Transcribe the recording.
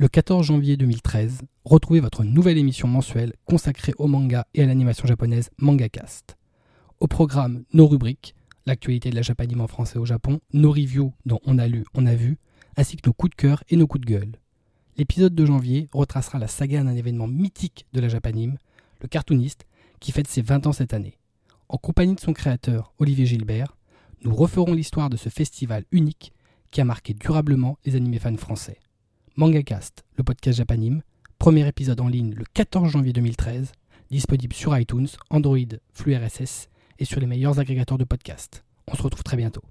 Le 14 janvier 2013, retrouvez votre nouvelle émission mensuelle consacrée au manga et à l'animation japonaise MangaCast. Au programme, nos rubriques, l'actualité de la japanime en français au Japon, nos reviews dont on a lu, on a vu, ainsi que nos coups de cœur et nos coups de gueule. L'épisode de janvier retracera la saga d'un événement mythique de la japanime, le cartooniste, qui fête ses 20 ans cette année. En compagnie de son créateur, Olivier Gilbert, nous referons l'histoire de ce festival unique qui a marqué durablement les animés fans français. MangaCast, le podcast japanime, premier épisode en ligne le 14 janvier 2013, disponible sur iTunes, Android, flux RSS et sur les meilleurs agrégateurs de podcasts. On se retrouve très bientôt.